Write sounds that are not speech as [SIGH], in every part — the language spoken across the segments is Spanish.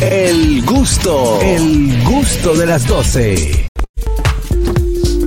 El gusto, el gusto de las 12.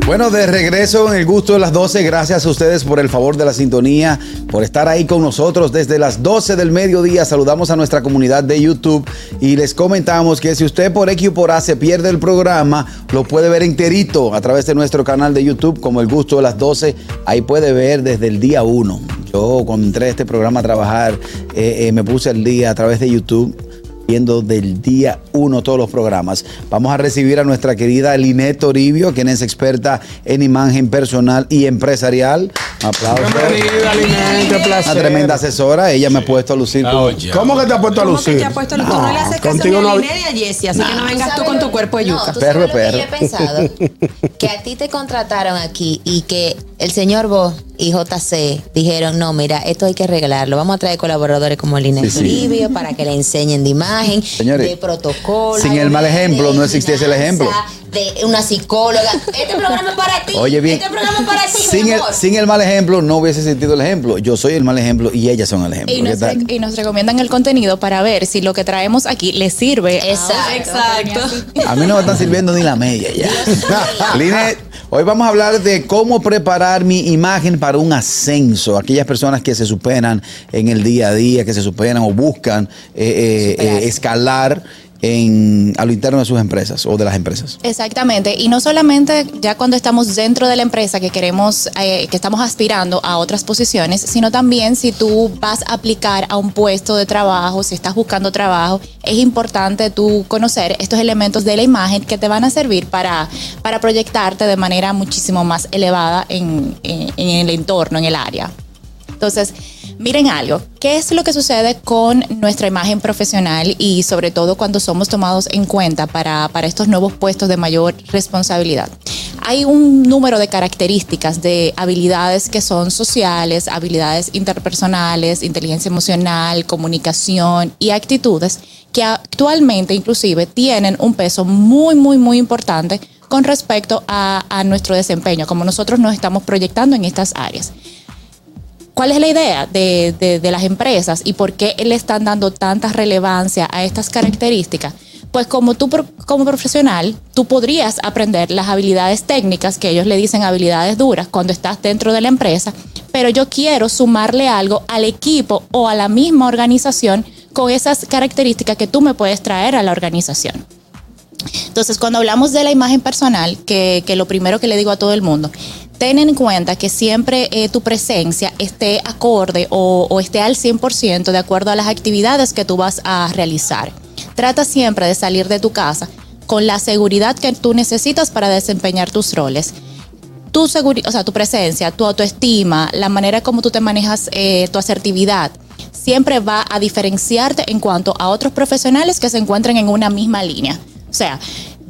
Bueno, de regreso en el gusto de las 12, gracias a ustedes por el favor de la sintonía, por estar ahí con nosotros desde las 12 del mediodía. Saludamos a nuestra comunidad de YouTube y les comentamos que si usted por X o por A se pierde el programa, lo puede ver enterito a través de nuestro canal de YouTube como el gusto de las 12. Ahí puede ver desde el día 1. Yo cuando entré a este programa a trabajar, eh, eh, me puse al día a través de YouTube viendo del día uno todos los programas. Vamos a recibir a nuestra querida Linet Toribio, quien es experta en imagen personal y empresarial. Aplausos. Bienvenida, Linet, qué placer. Una tremenda asesora. Ella me ha puesto a lucir. con- ¿Cómo que te has puesto a ¿Cómo que lucir? te has puesto a lucir? Tú no le haces caso contigo ni no a Linet ni a Jessie, así que no vengas tú con tu cuerpo de yuca. Perro, perro. yo he pensado [LAUGHS] que a ti te contrataron aquí y que el señor Vos y JC dijeron, no, mira, esto hay que arreglarlo. Vamos a traer colaboradores como Linet Sí, sí. Toribio para que le enseñen de imagen, Señores, de protocolo. sin el mal ejemplo, no existiese el ejemplo. De una psicóloga. Este programa es para ti. Oye bien, Este programa es para ti, sin mi el, amor. sin el mal ejemplo no hubiese sentido el ejemplo. Yo soy el mal ejemplo y ellas son el ejemplo. Y ¿Qué nos, tal? re- y nos recomiendan el contenido para ver si lo que traemos aquí les sirve. Exacto. A mí no me están sirviendo ni la media ya. [LAUGHS] Linet, hoy vamos a hablar de cómo preparar mi imagen para un ascenso. Aquellas personas que se superan en el día a día, que se superan o buscan eh, eh, eh. Escalar en, a lo interno de sus empresas o de las empresas. Exactamente, y no solamente ya cuando estamos dentro de la empresa que queremos, eh, que estamos aspirando a otras posiciones, sino también si tú vas a aplicar a un puesto de trabajo, si estás buscando trabajo, es importante tú conocer estos elementos de la imagen que te van a servir para, para proyectarte de manera muchísimo más elevada en, en- en el entorno, en el área. Entonces, miren algo, ¿qué es lo que sucede con nuestra imagen profesional y sobre todo cuando somos tomados en cuenta para, para estos nuevos puestos de mayor responsabilidad? Hay un número de características de habilidades que son sociales, habilidades interpersonales, inteligencia emocional, comunicación y actitudes que actualmente inclusive tienen un peso muy, muy, muy importante con respecto a, a nuestro desempeño, como nosotros nos estamos proyectando en estas áreas. ¿Cuál es la idea de, de- las empresas y por qué le están dando tanta relevancia a estas características? Pues como tú como profesional, tú podrías aprender las habilidades técnicas, que ellos le dicen habilidades duras, cuando estás dentro de la empresa, pero yo quiero sumarle algo al equipo o a la misma organización con esas características que tú me puedes traer a la organización. Entonces, cuando hablamos de la imagen personal, que, que lo primero que le digo a todo el mundo, ten en cuenta que siempre eh, tu presencia esté acorde o, esté al 100% de acuerdo a las actividades que tú vas a realizar. Trata siempre de salir de tu casa con la seguridad que tú necesitas para desempeñar tus roles tu o sea, tu presencia, tu autoestima, la manera como tú te manejas, eh, tu asertividad, siempre va a diferenciarte en cuanto a otros profesionales que se encuentren en una misma línea. O sea,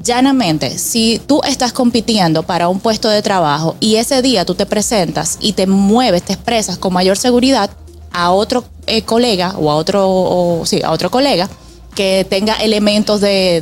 llanamente, si tú estás compitiendo para un puesto de trabajo y ese día tú te presentas y te mueves, te expresas con mayor seguridad a otro eh, colega o a otro, sí, a otro colega que tenga elementos de-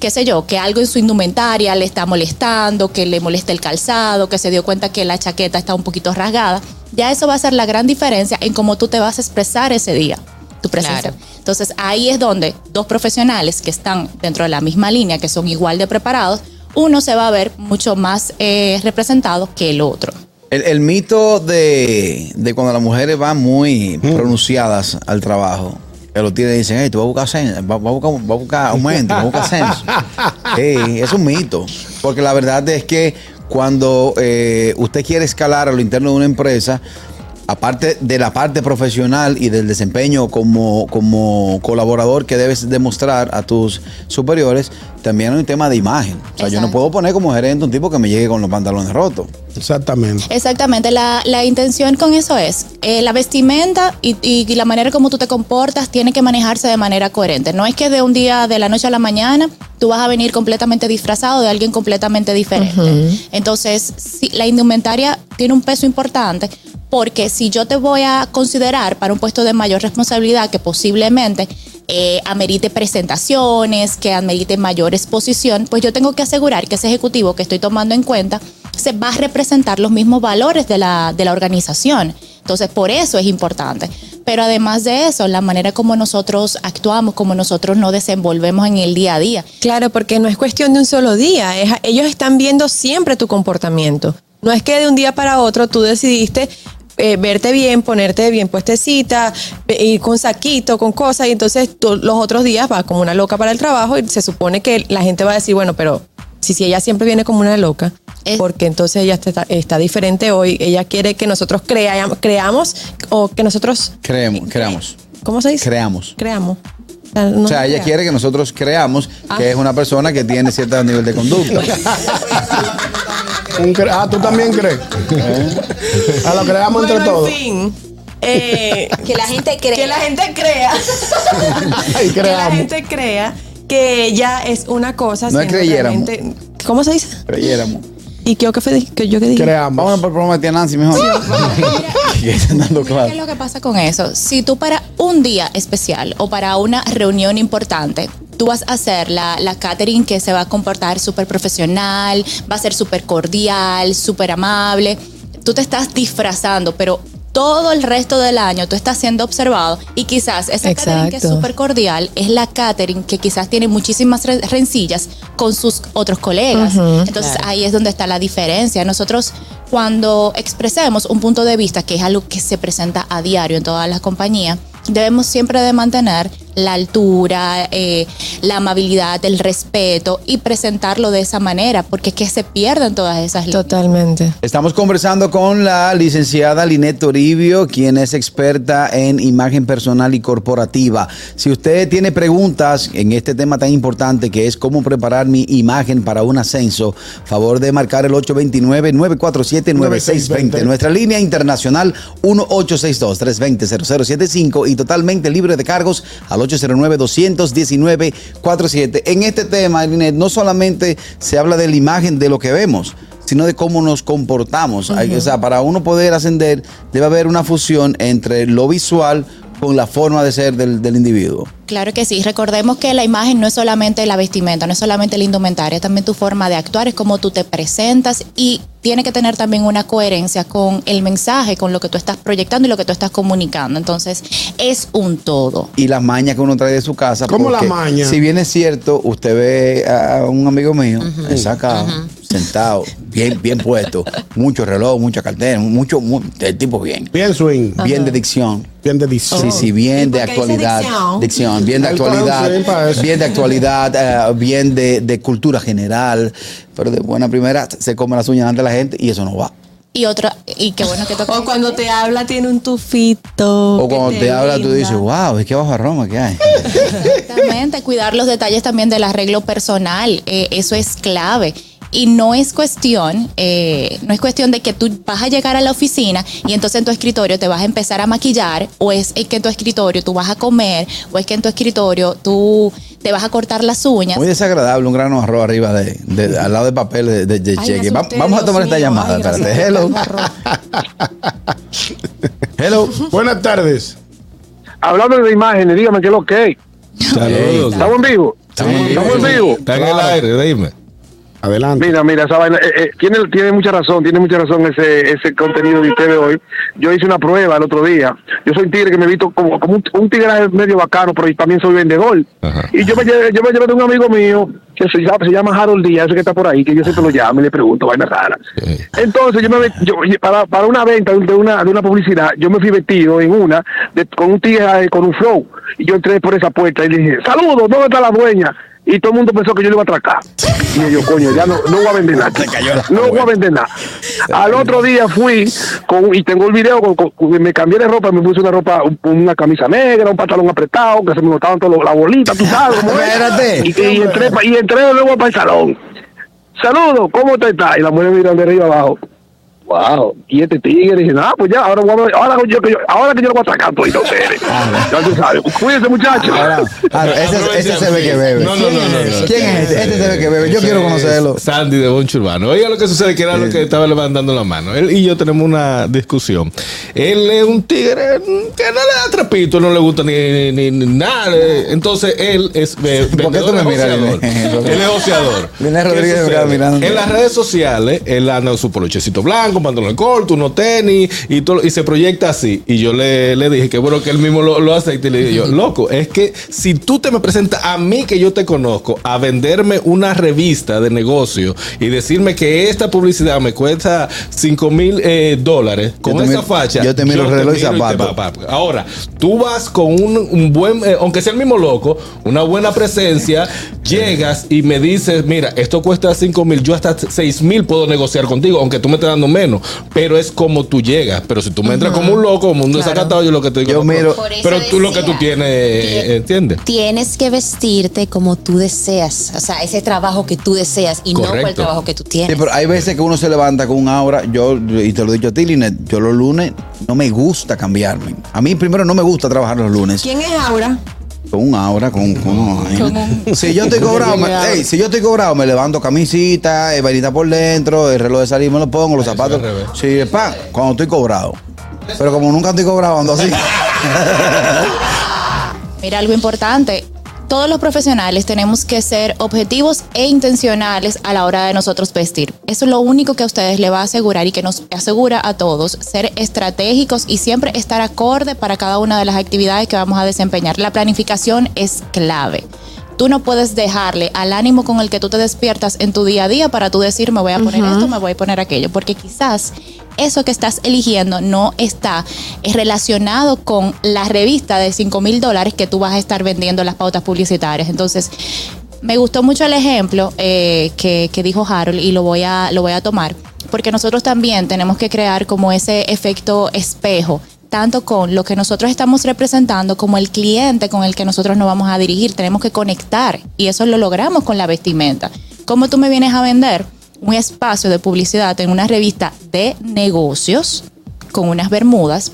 qué sé yo, que algo en su indumentaria le está molestando, que le molesta el calzado, que se dio cuenta que la chaqueta está un poquito rasgada, ya eso va a ser la gran diferencia en cómo tú te vas a expresar ese día, tu presencia. Entonces ahí es donde dos profesionales que están dentro de la misma línea, que son igual de preparados, uno se va a ver mucho más eh, representado que el otro. El, el mito de, de cuando las mujeres van muy pronunciadas al trabajo, que lo tienen y dicen, hey, tú vas a buscar ascenso, vas vas a buscar, vas a buscar aumento, vas a buscar ascenso. [LAUGHS] Es un mito. Porque la verdad es que cuando eh, usted quiere escalar a lo interno de una empresa, aparte de la parte profesional y del desempeño como, como colaborador que debes demostrar a tus superiores, también hay un tema de imagen. O sea, yo no puedo poner como gerente un tipo que me llegue con los pantalones rotos. Exactamente. Exactamente, la, la intención con eso es, eh, la vestimenta y, y la manera como tú te comportas tiene que manejarse de manera coherente. No es que de un día, de la noche a la mañana, tú vas a venir completamente disfrazado de alguien completamente diferente. Entonces, sí, la indumentaria tiene un peso importante porque si yo te voy a considerar para un puesto de mayor responsabilidad que posiblemente eh, amerite presentaciones, que amerite mayor exposición, pues yo tengo que asegurar que ese ejecutivo que estoy tomando en cuenta se va a representar los mismos valores de la, de la organización. Entonces, por eso es importante. pero además de eso, la manera como nosotros actuamos, como nosotros nos desenvolvemos en el día a día. Claro, porque no es cuestión de un solo día. ellos están viendo siempre tu comportamiento. No es que de un día para otro tú decidiste eh, verte bien, ponerte bien puestecita, ir con saquito, con cosas, y entonces tú los otros días vas como una loca para el trabajo y se supone que la gente va a decir, bueno, pero si, si ella siempre viene como una loca, Es- porque entonces ella está, está diferente hoy, ella quiere que nosotros creamos, creamos o que nosotros, Creemos, creamos. ¿cómo se dice? Creamos. Creamos. O sea, no O sea, ella crea. quiere que nosotros creamos que es una persona que tiene cierto nivel de conducta. [LAUGHS] [LAUGHS] Un cre- ah, tú también crees. Ah, lo creamos Bueno, entre todos. En fin, eh, Que la gente cree. que la gente crea. Ay, que la gente crea que ella [LAUGHS] es una cosa. No creyéramos. realmente- ¿Cómo se dice? Creyéramos. ¿Y qué, qué fue que yo que dije? Creamos. Vamos por el programa de tía Nancy mejor. [LAUGHS] ¿Qué es lo que pasa con eso? Si tú para un día especial o para una reunión importante, tú vas a hacer la, la catering que se va a comportar súper profesional, va a ser súper cordial, súper amable, tú te estás disfrazando, pero todo el resto del año tú estás siendo observado y quizás esa catering que es Exacto. súper cordial es la catering que quizás tiene muchísimas re- rencillas con sus otros colegas. Entonces ahí es donde está la diferencia. Nosotros cuando expresemos un punto de vista, que es algo que se presenta a diario en todas las compañías, debemos siempre de mantener la altura, eh, la amabilidad, el respeto y presentarlo de esa manera, porque es que se pierden todas esas líneas. Totalmente. Estamos conversando con la licenciada Linet Toribio, quien es experta en imagen personal y corporativa. Si usted tiene preguntas en este tema tan importante que es cómo preparar mi imagen para un ascenso, favor de marcar el 829-947-9620. Nuestra línea internacional 1862-320-0075 y totalmente libre de cargos al 809-219-47. En este tema, no solamente se habla de la imagen de lo que vemos, sino de cómo nos comportamos. Hay- o sea, para uno poder ascender, debe haber una fusión entre lo visual con la forma de ser del, del individuo. Claro que sí. Recordemos que la imagen no es solamente la vestimenta, no es solamente la indumentaria, es también tu forma de actuar, es cómo tú te presentas y tiene que tener también una coherencia con el mensaje, con lo que tú estás proyectando y lo que tú estás comunicando. Entonces, es un todo. Y las mañas que uno trae de su casa. ¿Cómo porque la maña? Si bien es cierto, usted ve a un amigo mío sacado, sentado, bien, bien puesto, mucho reloj, mucha cartera, mucho, mu- el tipo bien. Bien swing. Bien de dicción. Bien de dicción. Sí, sí, bien ¿Y de actualidad. dicción? Dicción, bien de actualidad. eso. Bien de actualidad, eh, bien de, de cultura general. Pero de buena primera se come las uñas ante la gente y eso no va. Y otra, y qué bueno que toca. O cuando te habla tiene un tufito. O cuando te habla, tú dices, wow, es que bajo Roma que hay. Exactamente, cuidar los detalles también del arreglo personal, eh, eso es clave. Y no es cuestión, eh, no es cuestión de que tú vas a llegar a la oficina y entonces en tu escritorio te vas a empezar a maquillar, o es que en tu escritorio tú vas a comer, o es que en tu escritorio tú te vas a cortar las uñas. Muy desagradable un grano de arroz arriba de, de- al lado de papel de, de- de Ay, cheque. Va- vamos a Dios tomar esta mío. llamada. Ay, Espérate. Hello. [LAUGHS] Hello. Buenas tardes. Hablando de imágenes, dígame qué es lo que es. Saludos. ¿Estamos en vivo? Estamos en ¿Estamos en vivo. vivo? Está en el aire, dime. Adelante. Mira, mira, esa vaina, eh, eh, tiene, tiene mucha razón, tiene mucha razón ese, ese contenido de ustedes hoy. Yo hice una prueba el otro día. Yo soy un tigre que me he visto como, como un, un tigre medio bacano, pero también soy vendedor. Ajá. Y yo me, llevé, yo me llevé de un amigo mío que se llama, se llama Harold Díaz, ese que está por ahí, que yo siempre lo llamo y le pregunto vainas raras. Sí. Entonces yo me yo, para, para una venta de una, de una publicidad, yo me fui vestido en una de- con un tigre eh, con un flow. Y yo entré por esa puerta y le dije, saludos, ¿dónde está la dueña? Y todo el mundo pensó que yo le iba a atracar. Y yo, coño, ya no, no voy a vender nada. No voy a vender nada. Al otro día fui con, y tengo el video, con, con- con- me cambié de ropa, me puse una ropa, un- una camisa negra, un pantalón apretado, que se me notaban todas las bolitas, tú sabes. Espérate. Y, y entré, y entré luego para el salón. Saludos, ¿cómo te está? Y la mujer mirando de arriba abajo. Wow, y este tigre dije, no, pues ya, ahora, voy a ver- ahora, yo, que yo, ahora que yo lo voy a atracar todo ustedes. Ya tú sabes. Cuídense, muchachos. Ahora, ahora, ese, ese se ve que bebe. No, no, no, no, no. ¿Quién es este? Este se ve que bebe. Yo quiero conocerlo. Sandy de Boncho Urbano. Oiga lo que sucede, que era lo que estaba levantando la mano. Él y yo tenemos una discusión. Él es un tigre que no le da trapito, no le gusta ni, ni- ni nada. Entonces él es ¿Por qué tú me miras? Él es. En las redes sociales, él anda su polochecito blanco, con pantalones cortos, unos tenis y todo, y se proyecta así. Y yo le, le dije que bueno que él mismo lo, lo acepta y le dije yo, [LAUGHS] loco, es que si tú te me presentas a mí que yo te conozco a venderme una revista de negocio y decirme que esta publicidad me cuesta 5 mil eh, dólares con Yo esa miro- facha. yo te miro reloj y miro zapato. Ahora, tú vas con un, un buen, eh, aunque sea el mismo loco, una buena presencia, [LAUGHS] llegas y me dices, mira, esto cuesta 5 mil, yo hasta 6 mil puedo negociar contigo, aunque tú me estés dando menos, pero es como tú llegas. Pero si tú me entras como un loco, como un desacatado, yo lo que te digo, Yo no, miro- Por eso pero tú lo que tú tienes, eh, ¿entiendes? Tienes que vestirte como tú deseas, o sea, ese trabajo que tú deseas y no por el Correcto. trabajo que tú Sí, tienes. pero hay veces que uno se levanta con un aura. Yo, y te lo he dicho a ti, Linet, yo los lunes no me gusta cambiarme. A mí primero no me gusta trabajar los lunes. ¿Quién es Aura? Con un aura, con, con un- Si yo estoy cobrado, me, ey, si yo estoy cobrado, me levanto camisita, eh, vainita por dentro, el reloj de salir me lo pongo, los zapatos. Sí, es pan, cuando estoy cobrado. Pero como nunca estoy cobrado, ando así. [LAUGHS] Mira, algo importante. Todos los profesionales tenemos que ser objetivos e intencionales a la hora de nosotros vestir. Eso es lo único que a ustedes le va a asegurar y que nos asegura a todos ser estratégicos y siempre estar acorde para cada una de las actividades que vamos a desempeñar. La planificación es clave. Tú no puedes dejarle al ánimo con el que tú te despiertas en tu día a día para tú decir, me voy a poner esto, me voy a poner aquello, porque quizás eso que estás eligiendo no está eh, relacionado con la revista de 5 mil dólares que tú vas a estar vendiendo las pautas publicitarias. Entonces, me gustó mucho el ejemplo eh, que, que dijo Harold y lo voy, a, lo voy a tomar, porque nosotros también tenemos que crear como ese efecto espejo tanto con lo que nosotros estamos representando como el cliente con el que nosotros nos vamos a dirigir. Tenemos que conectar y eso lo logramos con la vestimenta. ¿Cómo tú me vienes a vender un espacio de publicidad en una revista de negocios con unas bermudas?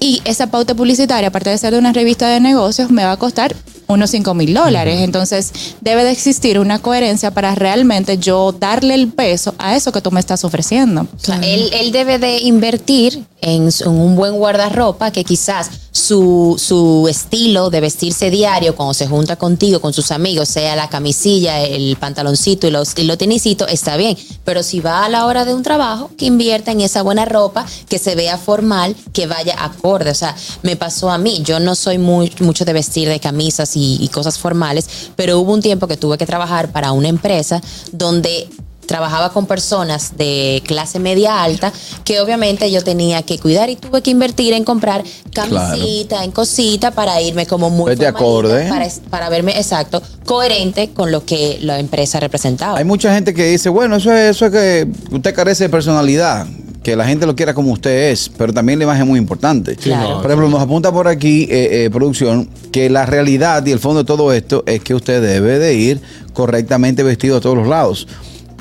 Y esa pauta publicitaria, aparte de ser de una revista de negocios, me va a costar unos 5 mil dólares. Entonces, debe de existir una coherencia para realmente yo darle el peso a eso que tú me estás ofreciendo. O sea, él, él debe de invertir en un buen guardarropa que quizás su, su estilo de vestirse diario cuando se junta contigo, con sus amigos, sea la camisilla, el pantaloncito y los, y los tenisitos, está bien. Pero si va a la hora de un trabajo, que invierta en esa buena ropa, que se vea formal, que vaya acorde. O sea, me pasó a mí. Yo no soy mucho de vestir de camisas y cosas formales, pero hubo un tiempo que tuve que trabajar para una empresa donde trabajaba con personas de clase media alta que obviamente yo tenía que cuidar y tuve que invertir en comprar camisita, en cosita para irme como muy formalita, acorde. para, para verme exacto coherente con lo que la empresa representaba. Hay mucha gente que dice, bueno, eso es, eso es que usted carece de personalidad, que la gente lo quiera como usted es, pero también la imagen es muy importante. Claro. Por ejemplo, nos apunta por aquí, eh, eh, producción, que la realidad y el fondo de todo esto es que usted debe de ir correctamente vestido a todos los lados.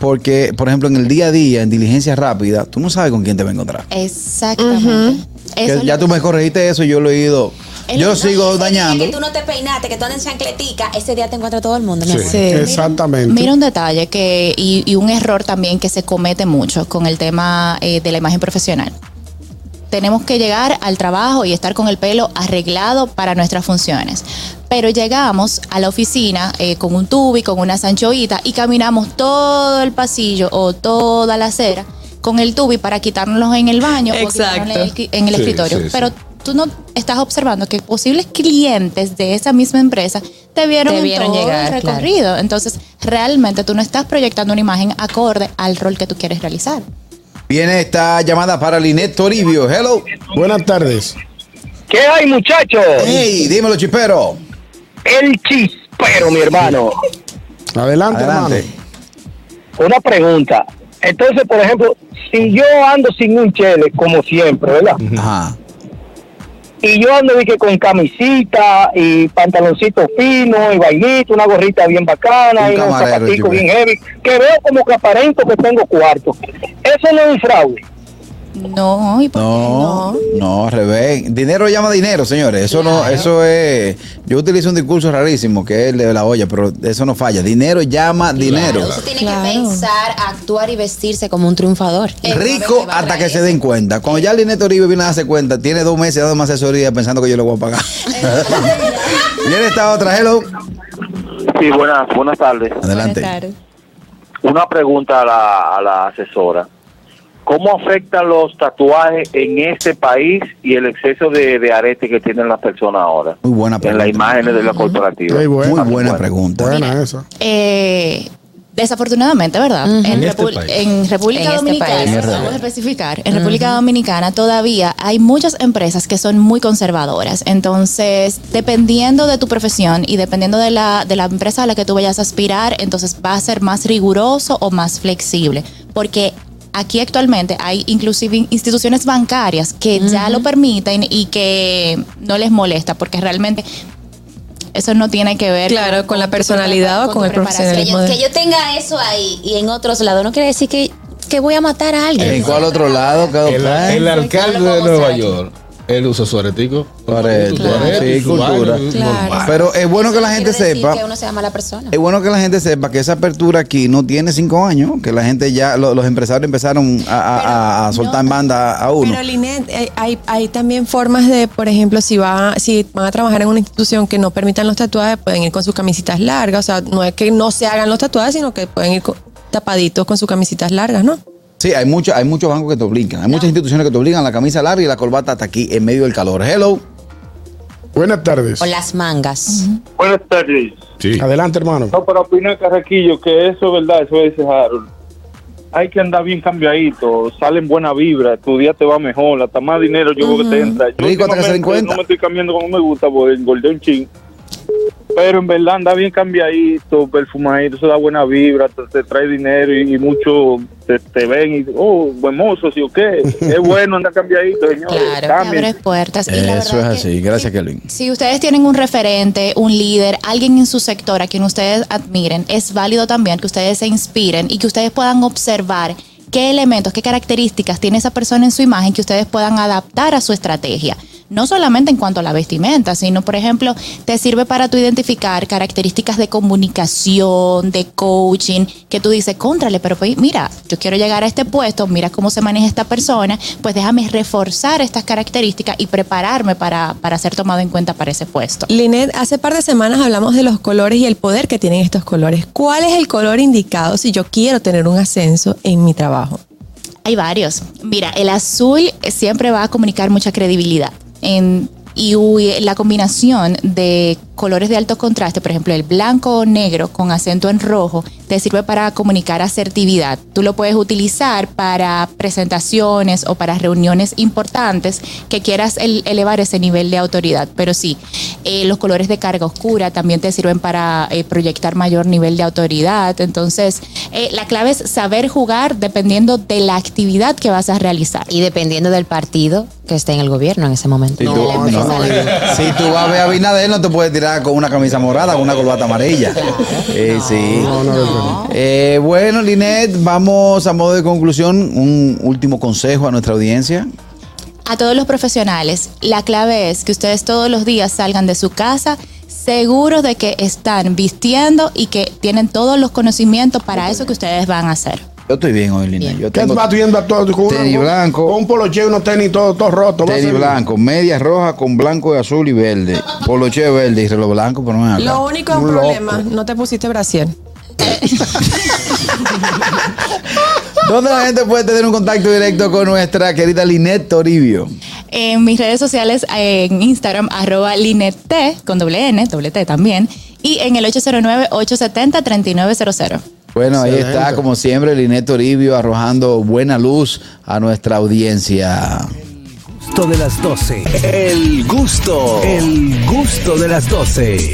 Porque, por ejemplo, en el día a día, en diligencia rápida, tú no sabes con quién te va a encontrar. Exactamente. Eso ya tú me corregiste eso, yo lo he ido. El- Yo sigo ese día dañando. Que tú no te peinaste, que tú andas en chancletica, ese día te encuentra todo el mundo, mi amor. Sí. Exactamente. Mira un detalle que y, y un error también que se comete mucho con el tema eh, de la imagen profesional. Tenemos que llegar al trabajo y estar con el pelo arreglado para nuestras funciones. Pero llegamos a la oficina eh, con un tubi, con una sanchoita y caminamos todo el pasillo o toda la acera con el tubi para quitárnoslo en el baño o Exacto. en el, en el Sí, escritorio. sí, sí. Pero tú no estás observando que posibles clientes de esa misma empresa te vieron, Te en vieron todo llegar, el claro. recorrido. Entonces, realmente tú no estás proyectando una imagen acorde al rol que tú quieres realizar. Viene esta llamada para Linet Toribio. Hello. Buenas tardes. ¿Qué hay, muchachos? Hey, dímelo, chipero. El chispero, mi hermano. Adelante, Adelante. hermano. Una pregunta. Entonces, por ejemplo, si yo ando sin un chele, como siempre, ¿verdad? Ajá. Y yo ando que con camisita y pantaloncito fino y vainito, una gorrita bien bacana Un y zapaticos Chipre. bien heavy, que veo como que aparento que tengo cuarto. Eso no es un fraude. No, ¿y por qué No, no, al revés. Dinero llama dinero, señores. Eso no, eso es. Yo utilizo un discurso rarísimo que es el de la olla, pero eso no falla. Dinero llama dinero. Claro, usted tiene Claro. que pensar, actuar y vestirse como un triunfador. Rico hasta que se den cuenta. Cuando ya Linet Toribio viene a darse cuenta, tiene dos meses dando asesoría pensando que yo le voy a pagar. [LAUGHS] Viene esta otra, hello. Sí, buenas, buenas tardes. Adelante. Buenas tardes. Una pregunta a la, a la asesora. ¿Cómo afectan los tatuajes en este país y el exceso de, de arete que tienen las personas ahora? Muy buena En pregunta. las imágenes de la corporativa. Muy buena. Muy buena Bueno. pregunta. Buena esa. Eh, desafortunadamente, ¿verdad? En, En este Repu- país. en República En este Dominicana, país. vamos a especificar, en República Dominicana todavía hay muchas empresas que son muy conservadoras. Entonces, dependiendo de tu profesión y dependiendo de la, de la empresa a la que tú vayas a aspirar, entonces va a ser más riguroso o más flexible. Porque aquí actualmente hay inclusive instituciones bancarias que ya lo permiten y que no les molesta, porque realmente eso no tiene que ver Claro, con la personalidad o con el. Que profesionalismo. yo, que yo tenga eso ahí y en otros lados no quiere decir que, que voy a matar a alguien. ¿En cuál otro lado? El, el alcalde de Nueva York, él usa su aretico. Sí, cultura. Claro. Pero es bueno que la gente decir sepa. que uno sea mala persona. Es bueno que la gente sepa que esa apertura aquí no tiene cinco años, que la gente ya, lo- los empresarios empezaron a, a- a- a Pero soltar no- banda a uno. Pero Linet, hay, hay, hay también formas de, por ejemplo, si va, si van a trabajar en una institución que no permitan los tatuajes, pueden ir con sus camisitas largas. O sea, no es que no se hagan los tatuajes, sino que pueden ir co- tapaditos con sus camisitas largas, ¿no? Sí, hay muchos, hay muchos bancos que te obligan, hay muchas instituciones que te obligan la camisa larga y la corbata hasta aquí en medio del calor. Hello. Buenas tardes. O las mangas. Buenas tardes. Sí. Adelante, hermano. No, pero opina Carraquillo que eso es verdad, eso dice Harold. Hay que andar bien cambiadito, salen buena vibra, tu día te va mejor, hasta más dinero yo creo que te entra. Yo Rico, hasta que se den cuenta. No me estoy cambiando como me gusta porque engordé un ching. Pero en verdad anda bien cambiadito, perfumadito, eso da buena vibra, te, te trae dinero y, y muchos te, te ven y, oh, buen mozo, ¿sí o qué? [LAUGHS] Es bueno andar cambiadito, señores. Claro. Abres puertas. Y Eso es que así. Gracias, si- Kelvin. Si ustedes tienen un referente, un líder, alguien en su sector a quien ustedes admiren, es válido también que ustedes se inspiren y que ustedes puedan observar qué elementos, qué características tiene esa persona en su imagen que ustedes puedan adaptar a su estrategia. No solamente en cuanto a la vestimenta, sino, por ejemplo, te sirve para tú identificar características de comunicación, de coaching, que tú dices, contrale, pero pues, mira, yo quiero llegar a este puesto, mira cómo se maneja esta persona, pues déjame reforzar estas características y prepararme para, para ser tomado en cuenta para ese puesto. Linet, hace par de semanas hablamos de los colores y el poder que tienen estos colores. ¿Cuál es el color indicado si yo quiero tener un ascenso en mi trabajo? Hay varios. Mira, el azul siempre va a comunicar mucha credibilidad. En, y la combinación de colores de alto contraste, por ejemplo, el blanco o negro con acento en rojo, te sirve para comunicar asertividad. Tú lo puedes utilizar para presentaciones o para reuniones importantes que quieras el- elevar ese nivel de autoridad. Pero sí, eh, los colores de carga oscura también te sirven para eh, proyectar mayor nivel de autoridad. Entonces, eh, la clave es saber jugar dependiendo de la actividad que vas a realizar. Y dependiendo del partido que esté en el gobierno en ese momento. Si, No, tú, no, no, no. si tú vas a ver a Binader, no te puedes tirar con una camisa morada, con una corbata amarilla. [LAUGHS] Eh, sí. No. Eh, bueno, Linet, vamos a modo de conclusión, un último consejo a nuestra audiencia. A todos los profesionales, la clave es que ustedes todos los días salgan de su casa seguros de que están vistiendo y que tienen todos los conocimientos para eso que ustedes van a hacer. Yo estoy bien hoy, Linet. Yo ¿Qué tengo vas viendo a todo con, una- tenis blanco. con un poloche y unos tenis todos todo rotos? tenis ser- blanco, medias rojas con blanco y azul y verde. Poloche verde y reloj blanco, pero no es acá. Lo único es un Un loco. problema, no te pusiste brasier. [LAUGHS] ¿Dónde la gente puede tener un contacto directo con nuestra querida Linet Toribio? En mis redes sociales, en Instagram, arroba linette, con doble N, doble T también, y en el 809-870-3900. Bueno, ahí está, como siempre, Linet Toribio arrojando buena luz a nuestra audiencia. Gusto de las 12. El gusto. El gusto de las 12.